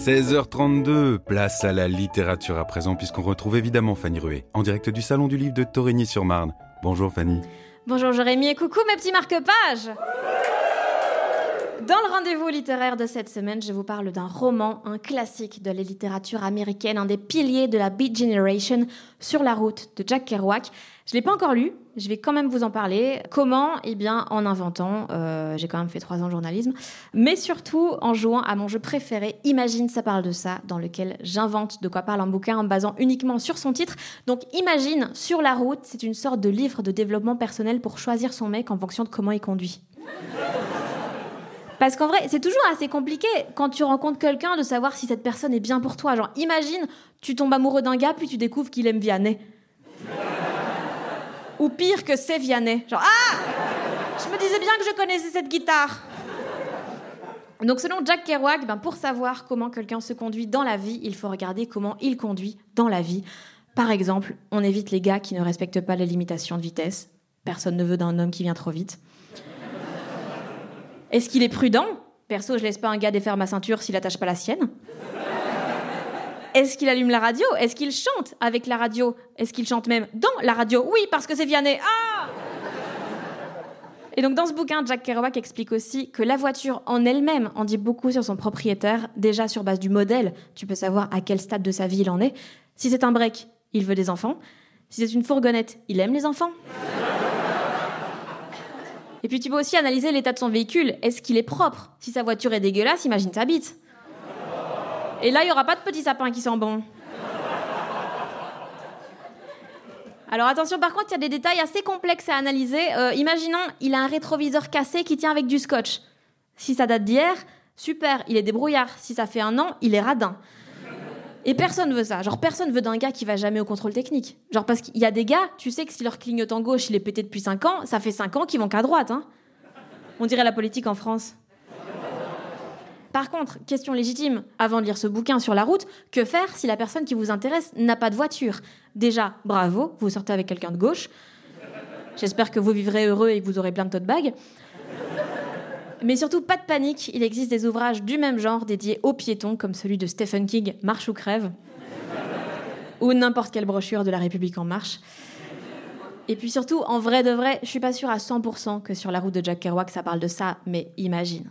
16h32, place à la littérature à présent, puisqu'on retrouve évidemment Fanny Ruet, en direct du Salon du Livre de Torigny-sur-Marne. Bonjour Fanny. Bonjour Jérémy et coucou mes petits marque-pages dans le rendez-vous littéraire de cette semaine, je vous parle d'un roman, un classique de la littérature américaine, un des piliers de la Beat Generation, Sur la route de Jack Kerouac. Je ne l'ai pas encore lu, je vais quand même vous en parler. Comment? Eh bien, en inventant. Euh, j'ai quand même fait trois ans de journalisme. Mais surtout en jouant à mon jeu préféré, Imagine, ça parle de ça, dans lequel j'invente de quoi parle un bouquin en me basant uniquement sur son titre. Donc, Imagine, sur la route, c'est une sorte de livre de développement personnel pour choisir son mec en fonction de comment il conduit. Parce qu'en vrai, c'est toujours assez compliqué quand tu rencontres quelqu'un de savoir si cette personne est bien pour toi. Genre, imagine, tu tombes amoureux d'un gars, puis tu découvres qu'il aime Vianney. Ou pire que c'est Vianney. Genre, ah Je me disais bien que je connaissais cette guitare. Donc, selon Jack Kerouac, ben, pour savoir comment quelqu'un se conduit dans la vie, il faut regarder comment il conduit dans la vie. Par exemple, on évite les gars qui ne respectent pas les limitations de vitesse. Personne ne veut d'un homme qui vient trop vite. Est-ce qu'il est prudent? Perso, je laisse pas un gars défaire ma ceinture s'il attache pas la sienne. Est-ce qu'il allume la radio? Est-ce qu'il chante avec la radio? Est-ce qu'il chante même dans la radio? Oui, parce que c'est Vianney. Ah Et donc dans ce bouquin, Jack Kerouac explique aussi que la voiture en elle-même en dit beaucoup sur son propriétaire, déjà sur base du modèle, tu peux savoir à quel stade de sa vie il en est. Si c'est un break, il veut des enfants. Si c'est une fourgonnette, il aime les enfants. Et puis tu peux aussi analyser l'état de son véhicule. Est-ce qu'il est propre? Si sa voiture est dégueulasse, imagine sa bite. Et là, il n'y aura pas de petits sapins qui sont bons. Alors attention, par contre, il y a des détails assez complexes à analyser. Euh, imaginons, il a un rétroviseur cassé qui tient avec du scotch. Si ça date d'hier, super, il est débrouillard. Si ça fait un an, il est radin. Et personne veut ça. Genre, personne veut d'un gars qui va jamais au contrôle technique. Genre, parce qu'il y a des gars, tu sais que si leur clignotant gauche, il est pété depuis 5 ans, ça fait 5 ans qu'ils vont qu'à droite. Hein. On dirait la politique en France. Par contre, question légitime, avant de lire ce bouquin sur la route, que faire si la personne qui vous intéresse n'a pas de voiture? Déjà, bravo, vous sortez avec quelqu'un de gauche. J'espère que vous vivrez heureux et que vous aurez plein de tote bags. Mais surtout, pas de panique, il existe des ouvrages du même genre dédiés aux piétons, comme celui de Stephen King, Marche ou crève, ou n'importe quelle brochure de La République en marche. Et puis surtout, en vrai de vrai, je suis pas sûre à 100% que sur la route de Jack Kerouac ça parle de ça, mais imagine.